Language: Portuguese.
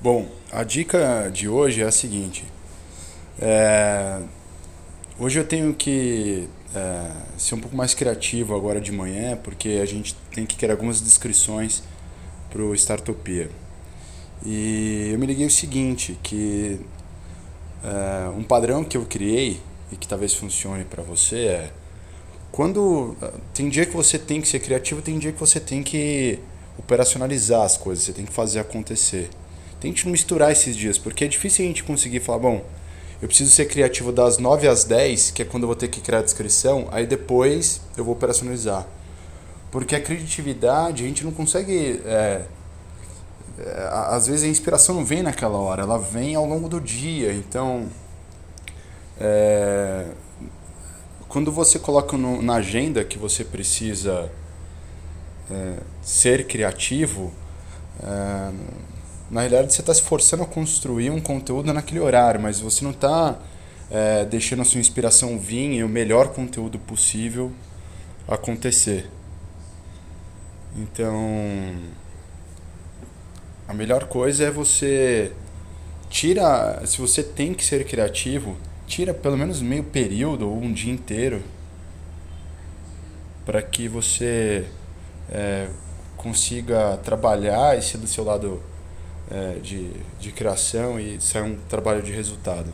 Bom, a dica de hoje é a seguinte. É, hoje eu tenho que é, ser um pouco mais criativo agora de manhã, porque a gente tem que criar algumas descrições para o Startopia. E eu me liguei o seguinte, que é, um padrão que eu criei e que talvez funcione para você é quando tem dia que você tem que ser criativo, tem dia que você tem que operacionalizar as coisas, você tem que fazer acontecer. Tente misturar esses dias, porque é difícil a gente conseguir falar, bom, eu preciso ser criativo das 9 às 10, que é quando eu vou ter que criar a descrição, aí depois eu vou operacionalizar. Porque a criatividade, a gente não consegue. É, é, às vezes a inspiração não vem naquela hora, ela vem ao longo do dia. Então, é, quando você coloca no, na agenda que você precisa é, ser criativo, é, na realidade você está se forçando a construir um conteúdo naquele horário, mas você não está é, deixando a sua inspiração vir e o melhor conteúdo possível acontecer. Então, a melhor coisa é você tira, se você tem que ser criativo, tira pelo menos meio período ou um dia inteiro para que você é, consiga trabalhar esse do seu lado de, de criação e sair um trabalho de resultado.